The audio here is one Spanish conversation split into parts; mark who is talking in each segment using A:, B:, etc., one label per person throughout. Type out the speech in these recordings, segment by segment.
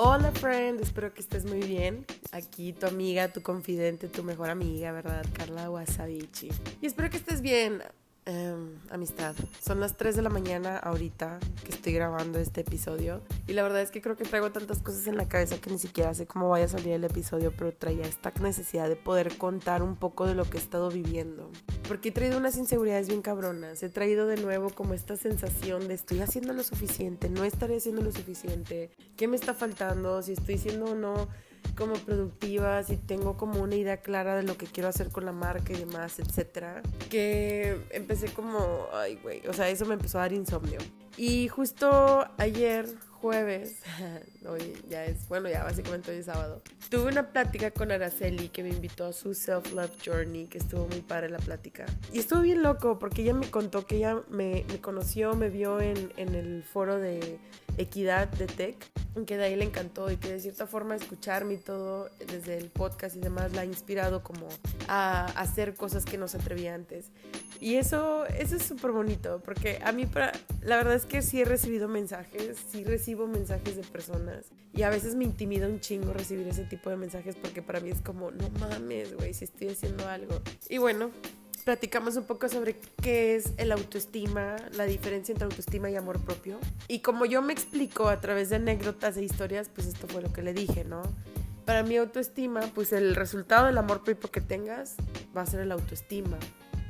A: Hola friend, espero que estés muy bien. Aquí tu amiga, tu confidente, tu mejor amiga, ¿verdad? Carla Wasabichi. Y espero que estés bien. Em, amistad. Son las 3 de la mañana ahorita que estoy grabando este episodio. Y la verdad es que creo que traigo tantas cosas en la cabeza que ni siquiera sé cómo vaya a salir el episodio, pero traía esta necesidad de poder contar un poco de lo que he estado viviendo. Porque he traído unas inseguridades bien cabronas. He traído de nuevo como esta sensación de estoy haciendo lo suficiente, no estaré haciendo lo suficiente, qué me está faltando, si estoy siendo o no como productiva, si tengo como una idea clara de lo que quiero hacer con la marca y demás, etcétera. Que empecé como, ay, güey, o sea, eso me empezó a dar insomnio. Y justo ayer, jueves, hoy ya es, bueno, ya básicamente hoy es sábado, tuve una plática con Araceli que me invitó a su Self-Love Journey, que estuvo muy padre la plática. Y estuvo bien loco porque ella me contó que ella me, me conoció, me vio en, en el foro de equidad de Tech, que de ahí le encantó y que de cierta forma escucharme y todo desde el podcast y demás la ha inspirado como a hacer cosas que no se atrevía antes. Y eso, eso es súper bonito, porque a mí para, la verdad es que sí he recibido mensajes, sí recibo mensajes de personas y a veces me intimida un chingo recibir ese tipo de mensajes porque para mí es como, no mames, güey, si estoy haciendo algo. Y bueno, platicamos un poco sobre qué es el autoestima, la diferencia entre autoestima y amor propio. Y como yo me explico a través de anécdotas e historias, pues esto fue lo que le dije, ¿no? Para mi autoestima, pues el resultado del amor propio que tengas va a ser el autoestima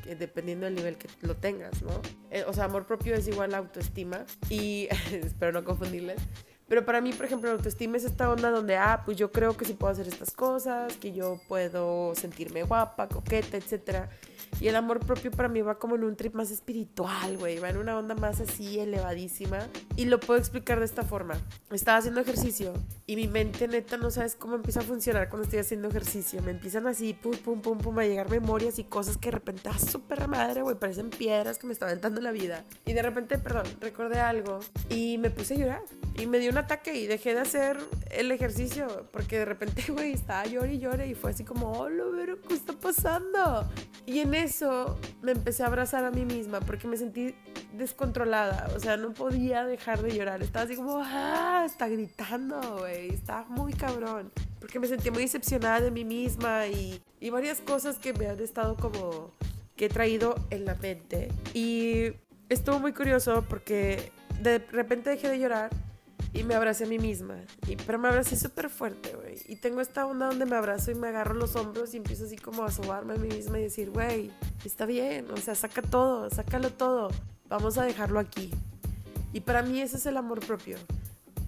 A: que dependiendo del nivel que lo tengas, ¿no? Eh, o sea, amor propio es igual a autoestima y espero no confundirles. Pero para mí, por ejemplo, la autoestima es esta onda donde, ah, pues yo creo que sí puedo hacer estas cosas, que yo puedo sentirme guapa, coqueta, etcétera. Y el amor propio para mí va como en un trip más espiritual, güey. Va en una onda más así elevadísima. Y lo puedo explicar de esta forma. Estaba haciendo ejercicio y mi mente neta no sabes cómo empieza a funcionar cuando estoy haciendo ejercicio. Me empiezan así, pum, pum, pum, pum, a llegar memorias y cosas que de repente, ah, súper madre, güey. Parecen piedras que me estaban dando la vida. Y de repente, perdón, recordé algo y me puse a llorar. Y me dio un ataque y dejé de hacer el ejercicio porque de repente, güey, estaba llorando y llorando y fue así como, oh, lo veo, ¿qué está pasando? Y en eso me empecé a abrazar a mí misma porque me sentí descontrolada, o sea, no podía dejar de llorar, estaba así como, ah, está gritando, güey, está muy cabrón, porque me sentí muy decepcionada de mí misma y, y varias cosas que me han estado como, que he traído en la mente. Y estuvo muy curioso porque de repente dejé de llorar y me abracé a mí misma. Y, pero me abracé súper fuerte, güey. Y tengo esta onda donde me abrazo y me agarro los hombros y empiezo así como a sobarme a mí misma y decir, güey, está bien, o sea, saca todo, sácalo todo. Vamos a dejarlo aquí. Y para mí ese es el amor propio.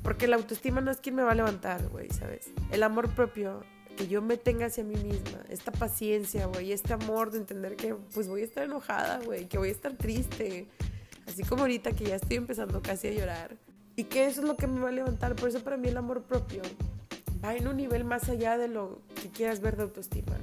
A: Porque la autoestima no es quien me va a levantar, güey, ¿sabes? El amor propio, que yo me tenga hacia mí misma, esta paciencia, güey, este amor de entender que pues voy a estar enojada, güey, que voy a estar triste. Así como ahorita que ya estoy empezando casi a llorar y que eso es lo que me va a levantar. Por eso para mí el amor propio va en un nivel más allá de lo que quieras ver de autoestima.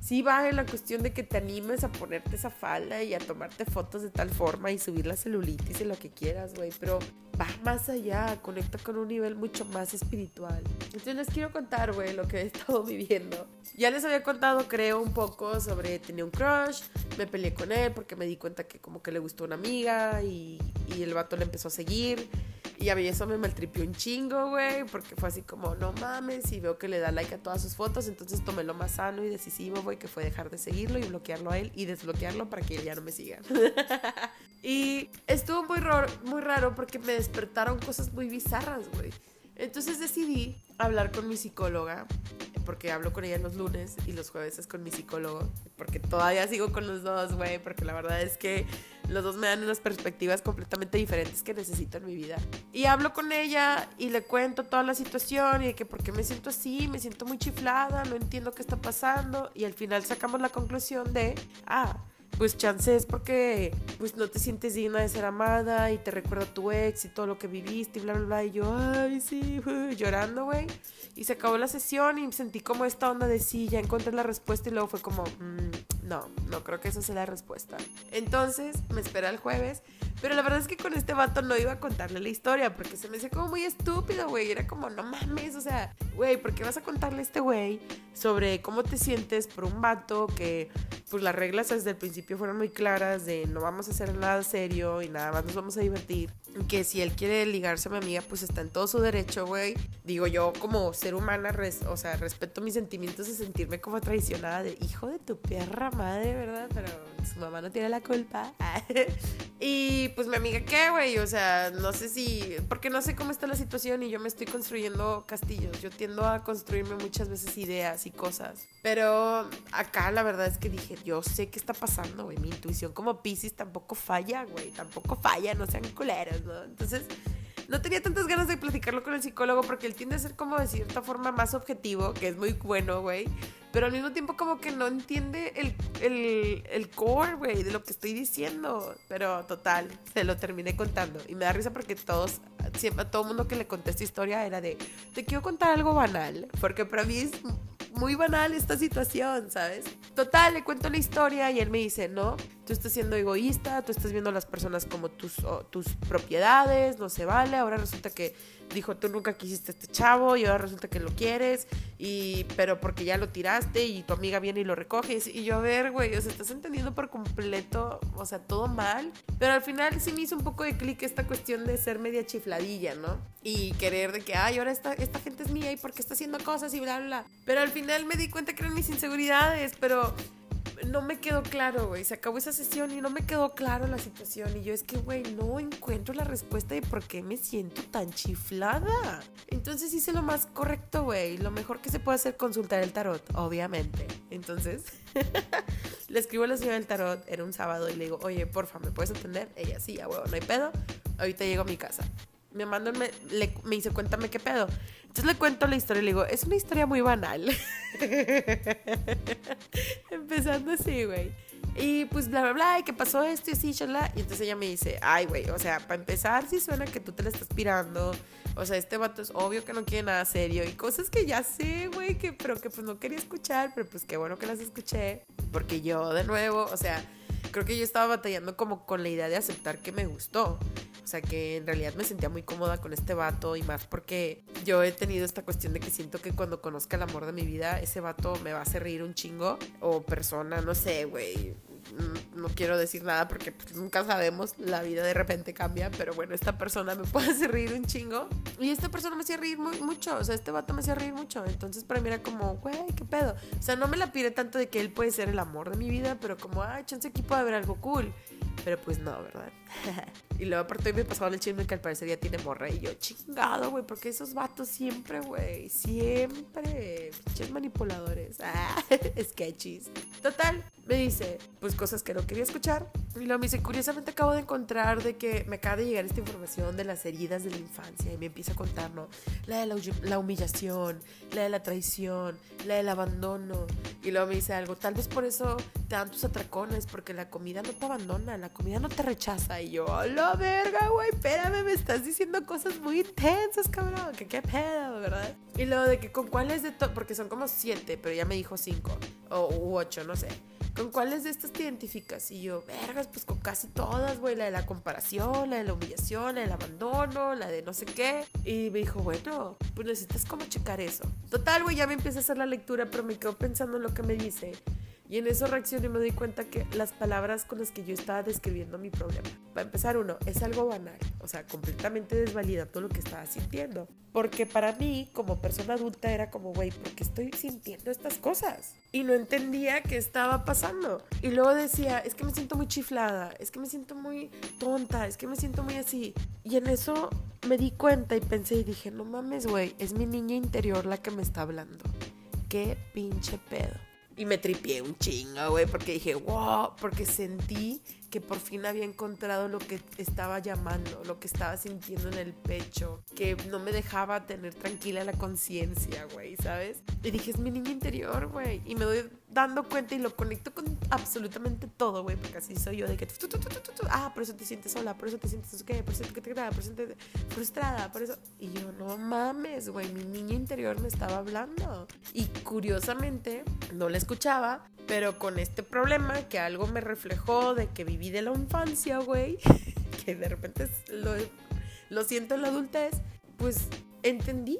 A: Sí va en la cuestión de que te animes a ponerte esa falda y a tomarte fotos de tal forma y subir la celulitis y lo que quieras, güey. Pero va más allá, conecta con un nivel mucho más espiritual. Entonces les quiero contar, güey, lo que he estado viviendo. Ya les había contado, creo, un poco sobre tenía un crush, me peleé con él porque me di cuenta que como que le gustó una amiga y, y el vato le empezó a seguir. Y a mí eso me maltripió un chingo, güey, porque fue así como, no mames, y veo que le da like a todas sus fotos, entonces tomé lo más sano y decisivo, güey, que fue dejar de seguirlo y bloquearlo a él y desbloquearlo para que él ya no me siga. y estuvo muy, raro, muy raro porque me despertaron cosas muy bizarras, güey. Entonces decidí hablar con mi psicóloga, porque hablo con ella los lunes y los jueves es con mi psicólogo, porque todavía sigo con los dos, güey, porque la verdad es que los dos me dan unas perspectivas completamente diferentes que necesito en mi vida. Y hablo con ella y le cuento toda la situación y de que por qué me siento así, me siento muy chiflada, no entiendo qué está pasando. Y al final sacamos la conclusión de, ah, pues chance es porque pues no te sientes digna de ser amada y te recuerda a tu ex y todo lo que viviste y bla bla bla. Y yo ay sí llorando güey y se acabó la sesión y sentí como esta onda de sí ya encontré la respuesta y luego fue como mmm, no no creo que esa sea la respuesta. Entonces me esperé el jueves Pero la verdad es que con este vato no iba a contarle la historia porque se me hacía como muy estúpido, güey. Era como, no mames, o sea, güey, ¿por qué vas a contarle a este güey sobre cómo te sientes por un vato que, pues las reglas desde el principio fueron muy claras de no vamos a hacer nada serio y nada más nos vamos a divertir? Que si él quiere ligarse a mi amiga, pues está en todo su derecho, güey. Digo, yo como ser humana, o sea, respeto mis sentimientos de sentirme como traicionada de hijo de tu perra madre, ¿verdad? Pero su mamá no tiene la culpa. y pues mi amiga, ¿qué, güey? O sea, no sé si, porque no sé cómo está la situación y yo me estoy construyendo castillos. Yo tiendo a construirme muchas veces ideas y cosas. Pero acá la verdad es que dije, yo sé qué está pasando, güey. Mi intuición como Pisces tampoco falla, güey. Tampoco falla, no sean culeros, ¿no? Entonces no tenía tantas ganas de platicarlo con el psicólogo porque él tiende a ser como de cierta forma más objetivo, que es muy bueno, güey. Pero al mismo tiempo como que no entiende el, el, el core, güey, de lo que estoy diciendo. Pero total, se lo terminé contando. Y me da risa porque todos, siempre, a todo mundo que le conté esta historia era de, te quiero contar algo banal. Porque para mí es muy banal esta situación, ¿sabes? Total, le cuento la historia y él me dice, no, tú estás siendo egoísta, tú estás viendo a las personas como tus, tus propiedades, no se vale, ahora resulta que dijo, tú nunca quisiste a este chavo y ahora resulta que lo quieres, y, pero porque ya lo tiraste y tu amiga viene y lo recoge. Y yo, a ver, güey, o sea, estás entendiendo por completo, o sea, todo mal. Pero al final sí me hizo un poco de clic esta cuestión de ser media chifladilla, ¿no? Y querer de que, ay, ahora esta, esta gente es mía y porque está haciendo cosas y bla, bla, bla. Pero al final me di cuenta que eran mis inseguridades, pero no me quedó claro, güey. Se acabó esa sesión y no me quedó claro la situación. Y yo es que, güey, no encuentro la respuesta de por qué me siento tan chiflada. Entonces hice lo más correcto, güey. Lo mejor que se puede hacer consultar el tarot, obviamente. Entonces, le escribo a la señora del tarot, era un sábado, y le digo, oye, porfa, ¿me puedes atender? Ella, sí, a huevo, no hay pedo. Ahorita llego a mi casa. Me mandó, me, me dice, cuéntame qué pedo. Entonces le cuento la historia y le digo, es una historia muy banal. Empezando así, güey. Y pues bla, bla, bla, y que pasó esto y así, chala. Y entonces ella me dice, ay, güey, o sea, para empezar, sí suena que tú te la estás pirando. O sea, este vato es obvio que no quiere nada serio. Y cosas que ya sé, güey, que, pero que pues no quería escuchar, pero pues qué bueno que las escuché. Porque yo, de nuevo, o sea, creo que yo estaba batallando como con la idea de aceptar que me gustó. O sea, que en realidad me sentía muy cómoda con este vato y más porque yo he tenido esta cuestión de que siento que cuando conozca el amor de mi vida, ese vato me va a hacer reír un chingo. O persona, no sé, güey no quiero decir nada porque pues, nunca sabemos, la vida de repente cambia, pero bueno, esta persona me puede hacer reír un chingo. Y esta persona me hacía reír muy, mucho, o sea, este vato me hacía reír mucho. Entonces para mí era como, güey, ¿qué pedo? O sea, no me la pide tanto de que él puede ser el amor de mi vida, pero como, ay, chance aquí puede haber algo cool. Pero pues no, ¿verdad? y luego aparte me pasaba el chisme que al parecer ya tiene morra y yo, chingado, güey, porque esos vatos siempre, güey, siempre, pinches manipuladores, ah, sketches. Total, me dice, pues cosas que no quería escuchar. Y luego me dice, curiosamente acabo de encontrar de que me acaba de llegar esta información de las heridas de la infancia. Y me empieza a contar, ¿no? La de la, humillación, la de la traición, la del abandono. Y luego me dice algo, tal vez por eso te dan tus atracones, porque la comida no te abandona, la comida no te rechaza. Y yo, a la verga, güey, espérame, me estás diciendo cosas muy intensas, cabrón. Que qué pedo, ¿verdad? Y luego de que con cuáles de todo, porque son como siete, pero ya me dijo cinco o u ocho, no sé. ¿Con cuáles de estas te identificas? Y yo, vergas, pues con casi todas, güey. La de la comparación, la de la humillación, la del abandono, la de no sé qué. Y me dijo, bueno, pues necesitas como checar eso. Total, güey, ya me empieza a hacer la lectura, pero me quedo pensando en lo que me dice. Y en eso reaccioné y me doy cuenta que las palabras con las que yo estaba describiendo mi problema. Para empezar, uno, es algo banal, o sea, completamente desvalida todo lo que estaba sintiendo. Porque para mí, como persona adulta, era como, güey, ¿por qué estoy sintiendo estas cosas? Y no entendía qué estaba pasando. Y luego decía, es que me siento muy chiflada, es que me siento muy tonta, es que me siento muy así. Y en eso me di cuenta y pensé y dije, no mames, güey, es mi niña interior la que me está hablando. Qué pinche pedo. Y me tripié un chingo, güey, porque dije, wow, porque sentí que por fin había encontrado lo que estaba llamando, lo que estaba sintiendo en el pecho, que no me dejaba tener tranquila la conciencia, güey, ¿sabes? Y dije, es mi niña interior, güey. Y me doy dando cuenta y lo conecto con absolutamente todo, güey, porque así soy yo de que, ah, por eso te sientes sola, por eso te sientes, ¿qué? Por eso te, por eso te frustrada, por eso. Y yo, no mames, güey, mi niña interior me estaba hablando. Y curiosamente, no la escuchaba, pero con este problema que algo me reflejó de que viví de la infancia, güey, que de repente lo, lo siento en la adultez, pues entendí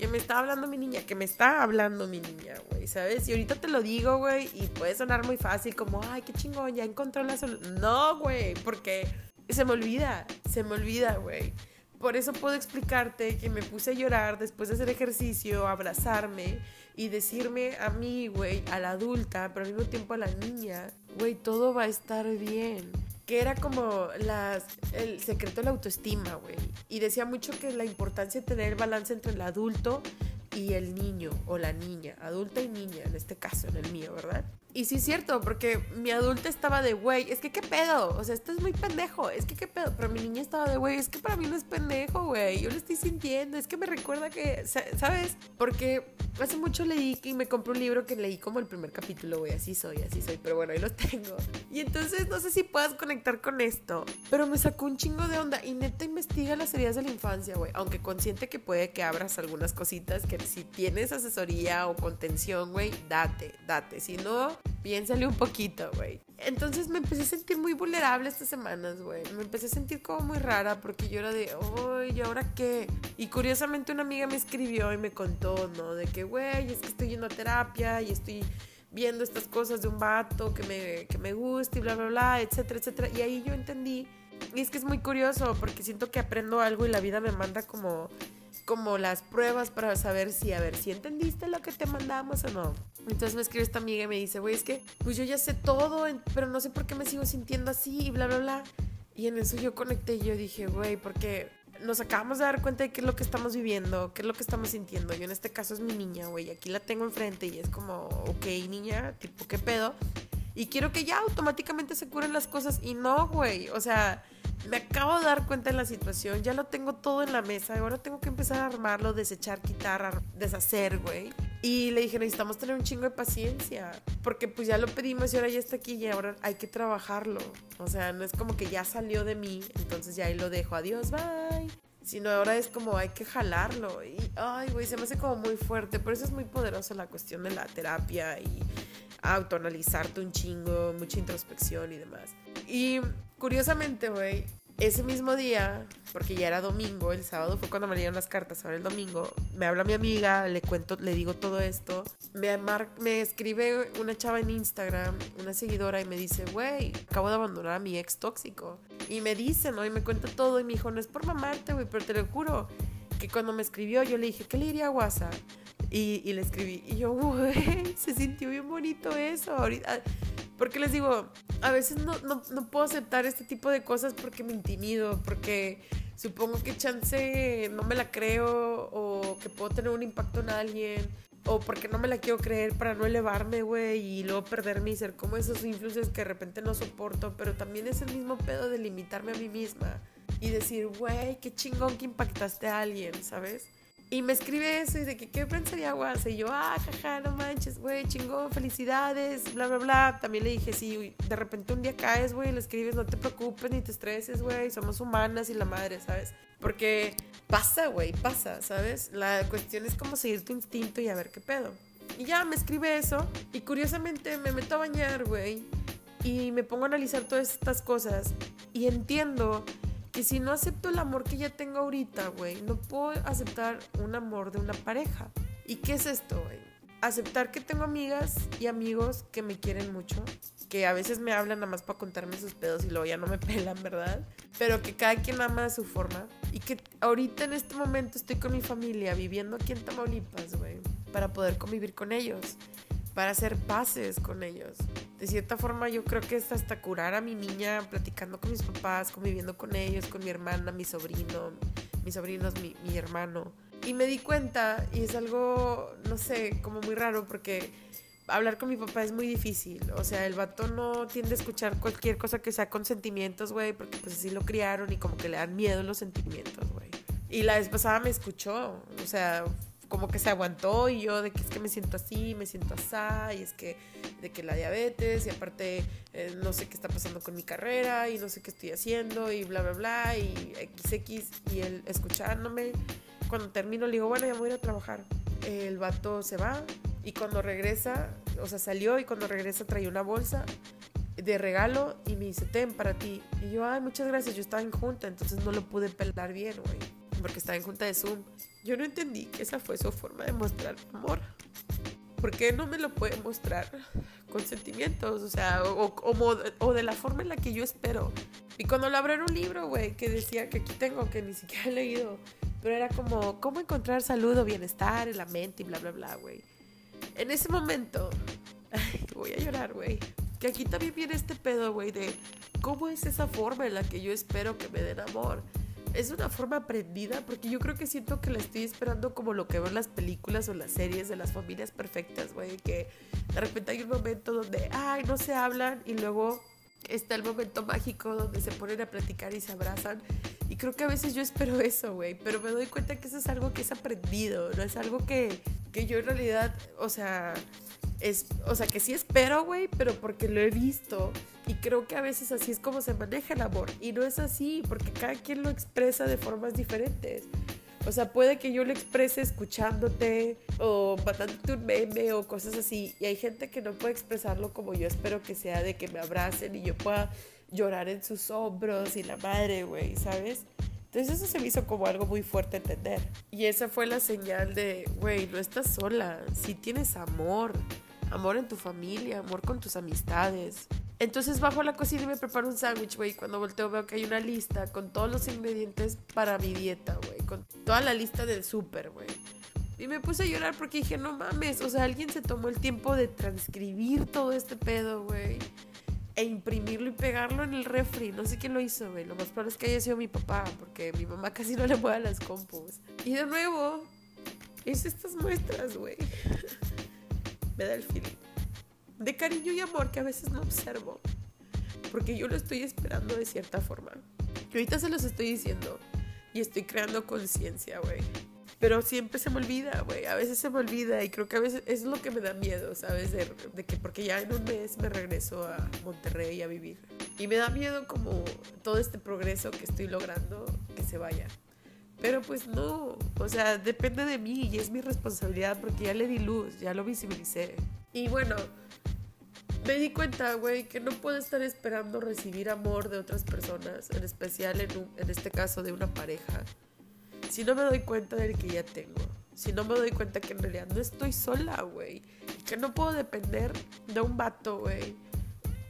A: que me está hablando mi niña, que me está hablando mi niña, güey, ¿sabes? Y ahorita te lo digo, güey, y puede sonar muy fácil como, ay, qué chingón, ya encontró la solución. No, güey, porque se me olvida, se me olvida, güey. Por eso puedo explicarte que me puse a llorar después de hacer ejercicio, abrazarme y decirme a mí, güey, a la adulta, pero al mismo tiempo a la niña, güey, todo va a estar bien. Que era como el secreto de la autoestima, güey. Y decía mucho que la importancia de tener el balance entre el adulto y el niño o la niña, adulta y niña en este caso, en el mío, ¿verdad? Y sí es cierto, porque mi adulta estaba de, güey, es que qué pedo, o sea, esto es muy pendejo, es que qué pedo, pero mi niña estaba de, güey, es que para mí no es pendejo, güey, yo lo estoy sintiendo, es que me recuerda que, ¿sabes? Porque hace mucho leí y me compré un libro que leí como el primer capítulo, güey, así soy, así soy, pero bueno, ahí lo tengo. Y entonces no sé si puedas conectar con esto, pero me sacó un chingo de onda y neta investiga las heridas de la infancia, güey, aunque consciente que puede que abras algunas cositas que si tienes asesoría o contención, güey, date, date, si no piénsale un poquito, güey. Entonces me empecé a sentir muy vulnerable estas semanas, güey. Me empecé a sentir como muy rara porque yo era de, ¡ay, ¿y ahora qué? Y curiosamente una amiga me escribió y me contó, ¿no? De que, güey, es que estoy yendo a terapia y estoy viendo estas cosas de un vato que me, que me gusta y bla, bla, bla, etcétera, etcétera. Y ahí yo entendí. Y es que es muy curioso porque siento que aprendo algo y la vida me manda como como las pruebas para saber si, a ver, si entendiste lo que te mandamos o no. Entonces me escribe esta amiga y me dice, güey, es que pues yo ya sé todo, pero no sé por qué me sigo sintiendo así y bla, bla, bla. Y en eso yo conecté y yo dije, güey, porque nos acabamos de dar cuenta de qué es lo que estamos viviendo, qué es lo que estamos sintiendo. Yo en este caso es mi niña, güey, aquí la tengo enfrente y es como, ok, niña, tipo, ¿qué pedo? Y quiero que ya automáticamente se curen las cosas y no, güey, o sea me acabo de dar cuenta de la situación, ya lo tengo todo en la mesa, ahora tengo que empezar a armarlo, desechar, quitar, deshacer, güey. Y le dije, necesitamos tener un chingo de paciencia, porque pues ya lo pedimos y ahora ya está aquí y ahora hay que trabajarlo. O sea, no es como que ya salió de mí, entonces ya ahí lo dejo, adiós, bye. Sino ahora es como hay que jalarlo. Y, ay, güey, se me hace como muy fuerte. Por eso es muy poderosa la cuestión de la terapia y autoanalizarte un chingo, mucha introspección y demás. Y curiosamente, güey, ese mismo día, porque ya era domingo, el sábado fue cuando me dieron las cartas, ahora el domingo, me habla mi amiga, le cuento, le digo todo esto, me, me escribe una chava en Instagram, una seguidora, y me dice, güey, acabo de abandonar a mi ex tóxico. Y me dice, ¿no? Y me cuenta todo, y me dijo, no es por mamarte, güey, pero te lo juro, que cuando me escribió, yo le dije, ¿qué le diría a WhatsApp? Y, y le escribí, y yo, güey, se sintió bien bonito eso. Ahorita, porque les digo, a veces no, no, no, puedo aceptar este tipo de cosas porque me intimido, porque supongo que chance no me la creo o que puedo tener un impacto en alguien o porque no me la quiero creer para no elevarme, güey, y luego perderme y ser como esos influencers que de repente no soporto, pero también es el mismo pedo de limitarme a mí misma y decir, güey, qué chingón que impactaste a alguien, ¿sabes? Y me escribe eso y de que, ¿qué pensaría Guasa? Y yo, ah, jaja, no manches, güey, chingón, felicidades, bla, bla, bla. También le dije, sí, de repente un día caes, güey, le escribes, no te preocupes ni te estreses, güey, somos humanas y la madre, ¿sabes? Porque pasa, güey, pasa, ¿sabes? La cuestión es como seguir tu instinto y a ver qué pedo. Y ya me escribe eso y curiosamente me meto a bañar, güey, y me pongo a analizar todas estas cosas y entiendo que si no acepto el amor que ya tengo ahorita, güey, no puedo aceptar un amor de una pareja. ¿Y qué es esto, güey? Aceptar que tengo amigas y amigos que me quieren mucho, que a veces me hablan nada más para contarme sus pedos y luego ya no me pelan, ¿verdad? Pero que cada quien ama a su forma y que ahorita en este momento estoy con mi familia viviendo aquí en Tamaulipas, güey, para poder convivir con ellos para hacer paces con ellos. De cierta forma yo creo que es hasta curar a mi niña platicando con mis papás, conviviendo con ellos, con mi hermana, mi sobrino, mi sobrino es mi, mi hermano. Y me di cuenta, y es algo, no sé, como muy raro, porque hablar con mi papá es muy difícil. O sea, el vato no tiende a escuchar cualquier cosa que sea con sentimientos, güey, porque pues así lo criaron y como que le dan miedo los sentimientos, güey. Y la vez pasada me escuchó, o sea, como que se aguantó y yo de que es que me siento así, me siento así, y es que de que la diabetes y aparte eh, no sé qué está pasando con mi carrera y no sé qué estoy haciendo y bla, bla, bla y XX y él escuchándome. Cuando termino le digo, bueno, ya voy a ir a trabajar. El vato se va y cuando regresa, o sea, salió y cuando regresa trae una bolsa de regalo y me dice, ten para ti. Y yo, ay, muchas gracias, yo estaba en junta, entonces no lo pude pelar bien, güey, porque estaba en junta de Zoom. Yo no entendí que esa fue su forma de mostrar amor. ¿Por qué no me lo puede mostrar con sentimientos? O sea, o, o, de la forma en la que yo espero. Y cuando abrieron un libro, güey, que decía que aquí tengo, que ni siquiera he leído, pero era como, ¿cómo encontrar salud o bienestar en la mente y bla, bla, bla, güey? En ese momento, voy a llorar, güey. Que aquí también viene este pedo, güey, de cómo es esa forma en la que yo espero que me den amor es una forma aprendida porque yo creo que siento que la estoy esperando como lo que veo en las películas o las series de las familias perfectas, güey, que de repente hay un momento donde, ay, no se hablan y luego está el momento mágico donde se ponen a platicar y se abrazan. Creo que a veces yo espero eso, güey, pero me doy cuenta que eso es algo que es aprendido, no es algo que, que yo en realidad, o sea, es, o sea, que sí espero, güey, pero porque lo he visto. Y creo que a veces así es como se maneja el amor. Y no es así, porque cada quien lo expresa de formas diferentes. O sea, puede que yo lo exprese escuchándote o mandándote un meme o cosas así. Y hay gente que no puede expresarlo como yo espero que sea, de que me abracen y yo pueda llorar en sus hombros y la madre, güey, ¿sabes? Entonces eso se me hizo como algo muy fuerte entender. Y esa fue la señal de, güey, no estás sola, si tienes amor amor en tu familia, amor con tus amistades. Entonces bajo a la cocina y me preparo un sándwich, güey. Cuando volteo veo que hay una lista con todos los ingredientes para mi dieta, güey. Con toda la lista del súper, güey. Y me puse a llorar porque dije, no mames, o sea, alguien se tomó el tiempo de transcribir todo este pedo, güey. E imprimirlo y pegarlo en el refri. No sé quién lo hizo, güey. Lo más probable es que haya sido mi papá, porque mi mamá casi no le mueve las compus. Y de nuevo, es estas muestras, güey. me da el feeling de cariño y amor que a veces no observo. Porque yo lo estoy esperando de cierta forma. Y ahorita se los estoy diciendo. Y estoy creando conciencia, güey. Pero siempre se me olvida, güey. A veces se me olvida. Y creo que a veces es lo que me da miedo, ¿sabes? De, de, que porque ya en un mes me regreso a Monterrey a vivir. Y me da miedo como todo este progreso que estoy logrando que se vaya. Pero pues no, o sea, depende de mí y es mi responsabilidad porque ya le di luz, ya lo visibilicé. Y bueno, me di cuenta, güey, que no puedo estar esperando recibir amor de otras personas, en especial en, en este caso de una pareja, si no me doy cuenta del que ya tengo. Si no me doy cuenta que en realidad no estoy sola, güey. Que no puedo depender de un vato, güey.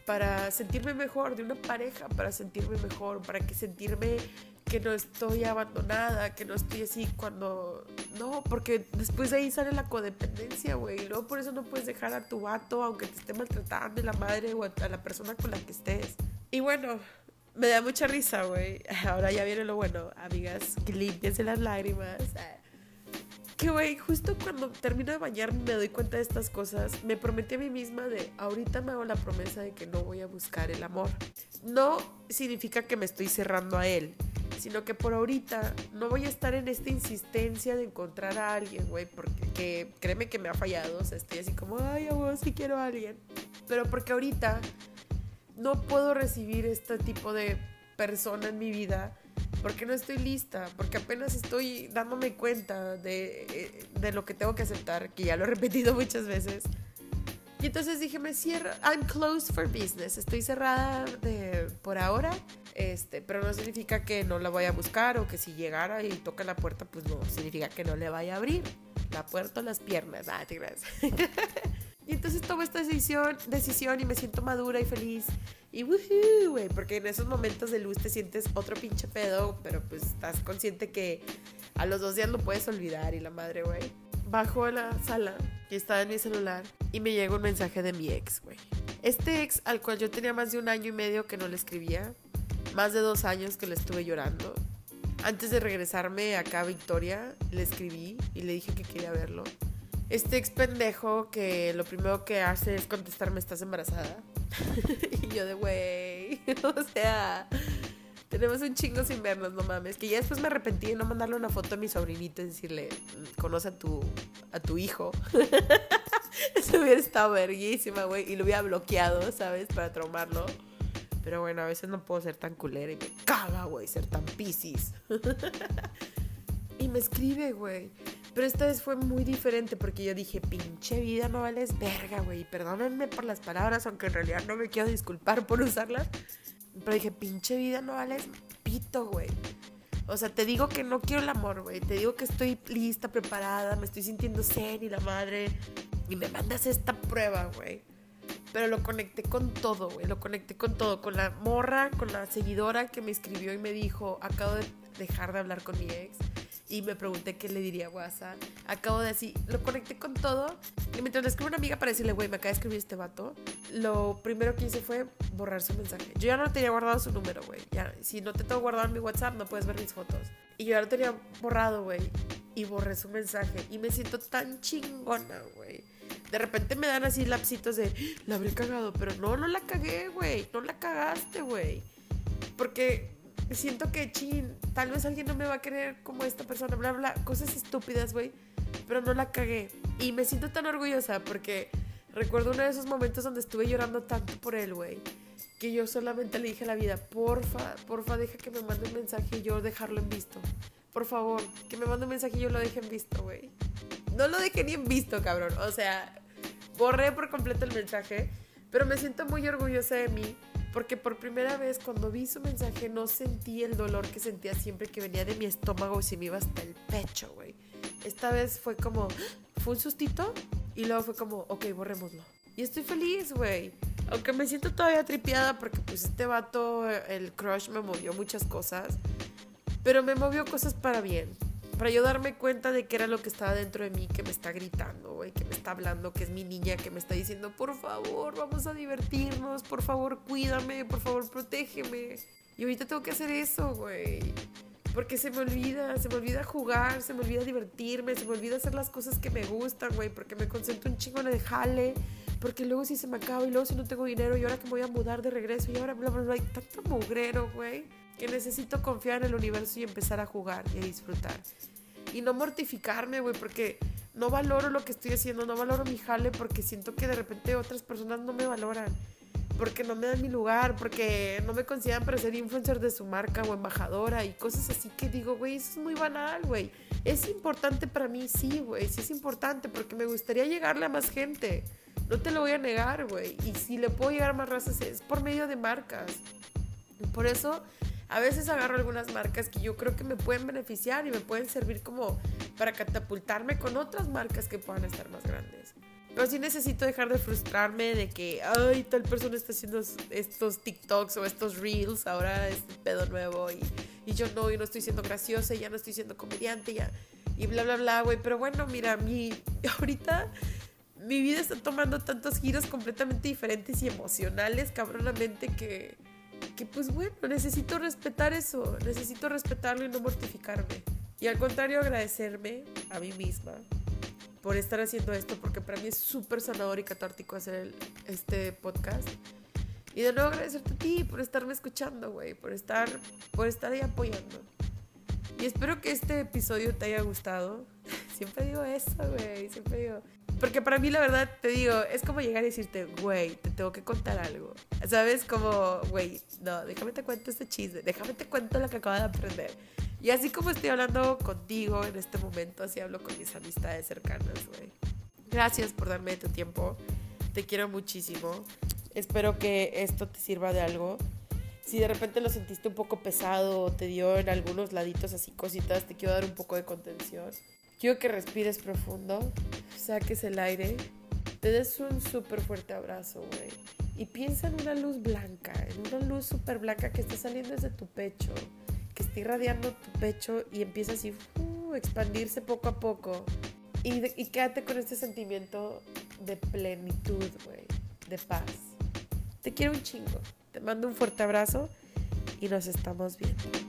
A: Para sentirme mejor, de una pareja, para sentirme mejor, para que sentirme que no estoy abandonada, que no estoy así cuando... No, porque después de ahí sale la codependencia, güey. Y luego por eso no puedes dejar a tu vato, aunque te esté maltratando la madre o a la persona con la que estés. Y bueno, me da mucha risa, güey. Ahora ya viene lo bueno. Amigas, que limpiense las lágrimas. Que, güey, justo cuando termino de bañarme me doy cuenta de estas cosas. Me prometí a mí misma de, ahorita me hago la promesa de que no voy a buscar el amor. No significa que me estoy cerrando a él sino que por ahorita no voy a estar en esta insistencia de encontrar a alguien, güey, porque créeme que me ha fallado, o sea, estoy así como, ay, abuelo, sí quiero a alguien, pero porque ahorita no puedo recibir este tipo de persona en mi vida porque no estoy lista, porque apenas estoy dándome cuenta de, eh, de lo que tengo que aceptar, que ya lo he repetido muchas veces. Y entonces dije, me cierro, I'm closed for business, estoy cerrada de, por ahora este, pero no significa que no la vaya a buscar o que si llegara y toca la puerta, pues no, significa que no le vaya a abrir la puerta o las piernas. Ah, te. y entonces tomo esta decisión, decisión y me siento madura y feliz. Y woohoo, güey, porque en esos momentos de luz te sientes otro pinche pedo, pero pues estás consciente que a los dos días lo puedes olvidar y la madre, güey. Bajo a la sala y estaba en mi celular y me llega un mensaje de mi ex, güey. Este ex al cual yo tenía más de un año y medio que no le escribía, más de dos años que le estuve llorando. Antes de regresarme acá a Victoria, le escribí y le dije que quería verlo. Este ex pendejo que lo primero que hace es contestarme, ¿estás embarazada? y yo de, güey, o sea, tenemos un chingo sin vernos, no mames. Que ya después me arrepentí de no mandarle una foto a mi sobrinito y decirle, conoce a tu, a tu hijo. Eso hubiera estado verguísima, güey. Y lo hubiera bloqueado, ¿sabes? Para traumarlo. Pero bueno, a veces no puedo ser tan culera y me caga, güey, ser tan piscis. y me escribe, güey. Pero esta vez fue muy diferente porque yo dije, pinche vida, no vales verga, güey. Perdónenme por las palabras, aunque en realidad no me quiero disculpar por usarlas. Pero dije, pinche vida, no vales pito, güey. O sea, te digo que no quiero el amor, güey. Te digo que estoy lista, preparada, me estoy sintiendo ser y la madre. Y me mandas esta prueba, güey. Pero lo conecté con todo, güey. Lo conecté con todo. Con la morra, con la seguidora que me escribió y me dijo, acabo de dejar de hablar con mi ex y me pregunté qué le diría a WhatsApp. Acabo de decir, lo conecté con todo y mientras le escribo a una amiga para decirle, güey, me acaba de escribir este vato, lo primero que hice fue borrar su mensaje. Yo ya no tenía guardado su número, güey. Si no te tengo guardado en mi WhatsApp, no puedes ver mis fotos. Y yo ya lo tenía borrado, güey. Y borré su mensaje. Y me siento tan chingona, güey. De repente me dan así lapsitos de, la habré cagado, pero no, no la cagué, güey. No la cagaste, güey. Porque siento que, chin, tal vez alguien no me va a querer como esta persona, bla, bla, cosas estúpidas, güey, pero no la cagué. Y me siento tan orgullosa porque recuerdo uno de esos momentos donde estuve llorando tanto por él, güey, que yo solamente le dije a la vida, porfa, porfa, deja que me mande un mensaje y yo dejarlo en visto. Por favor, que me mande un mensaje y yo lo deje en visto, güey. No lo dejé ni en visto, cabrón. O sea, borré por completo el mensaje, pero me siento muy orgullosa de mí porque por primera vez cuando vi su mensaje no sentí el dolor que sentía siempre que venía de mi estómago y se me iba hasta el pecho, güey. Esta vez fue como, fue un sustito y luego fue como, ok, borrémoslo. Y estoy feliz, güey. Aunque me siento todavía tripiada porque pues este vato, el crush me movió muchas cosas. Pero me movió cosas para bien para yo darme cuenta de que era lo que estaba dentro de mí, que me está gritando, güey, que me está hablando, que es mi niña, que me está diciendo, por favor, vamos a divertirnos, por favor, cuídame, por favor, protégeme. Y ahorita tengo que hacer eso, güey. Porque se me olvida, se me olvida jugar, se me olvida divertirme, se me olvida hacer las cosas que me gustan, güey, porque me concentro un chingo en el jale, porque luego si se me acaba y luego si no tengo dinero y ahora que me voy a mudar de regreso y ahora bla, bla, bla, hay tanto mugrero, güey que necesito confiar en el universo y empezar a jugar y a disfrutar. Y no mortificarme, güey, porque no valoro lo que estoy haciendo, no valoro mi jale porque siento que de repente otras personas no me valoran, porque no me dan mi lugar, porque no me consideran para ser influencer de su marca o embajadora y cosas así que digo, güey, eso es muy banal, güey. Es importante para mí, sí, güey, sí es importante porque me gustaría llegarle a más gente. No te lo voy a negar, güey. Y si le puedo llegar a más razas es por medio de marcas. Por eso a veces agarro algunas marcas que yo creo que me pueden beneficiar y me pueden servir como para catapultarme con otras marcas que puedan estar más grandes. Pero sí necesito dejar de frustrarme de que, ay, tal persona está haciendo estos TikToks o estos Reels, ahora este pedo nuevo y, y yo no, y no estoy siendo graciosa, y ya no estoy siendo comediante, ya, y bla, bla, bla, güey. Pero bueno, mira, mi, ahorita mi vida está tomando tantos giros completamente diferentes y emocionales, cabronamente, que que pues bueno, necesito respetar eso, necesito respetarlo y no mortificarme. Y al contrario, agradecerme a mí misma por estar haciendo esto, porque para mí es súper sanador y catártico hacer este podcast. Y de nuevo agradecerte a ti por estarme escuchando, güey, por estar, por estar ahí apoyando. Y espero que este episodio te haya gustado. Siempre digo eso, güey, siempre digo, porque para mí, la verdad, te digo, es como llegar y decirte, güey, te tengo que contar algo. ¿Sabes? Como, güey, no, déjame te cuento este chisme, déjame te cuento lo que acabo de aprender. Y así como estoy hablando contigo en este momento, así hablo con mis amistades cercanas, güey. Gracias por darme tu tiempo. Te quiero muchísimo. Espero que esto te sirva de algo. Si de repente lo sentiste un poco pesado o te dio en algunos laditos así cositas, te quiero dar un poco de contención. Quiero que respires profundo, saques el aire, te des un súper fuerte abrazo, güey. Y piensa en una luz blanca, en una luz súper blanca que está saliendo desde tu pecho, que está irradiando tu pecho y empieza así uh, expandirse poco a poco. Y, y quédate con este sentimiento de plenitud, güey, de paz. Te quiero un chingo. Te mando un fuerte abrazo y nos estamos viendo.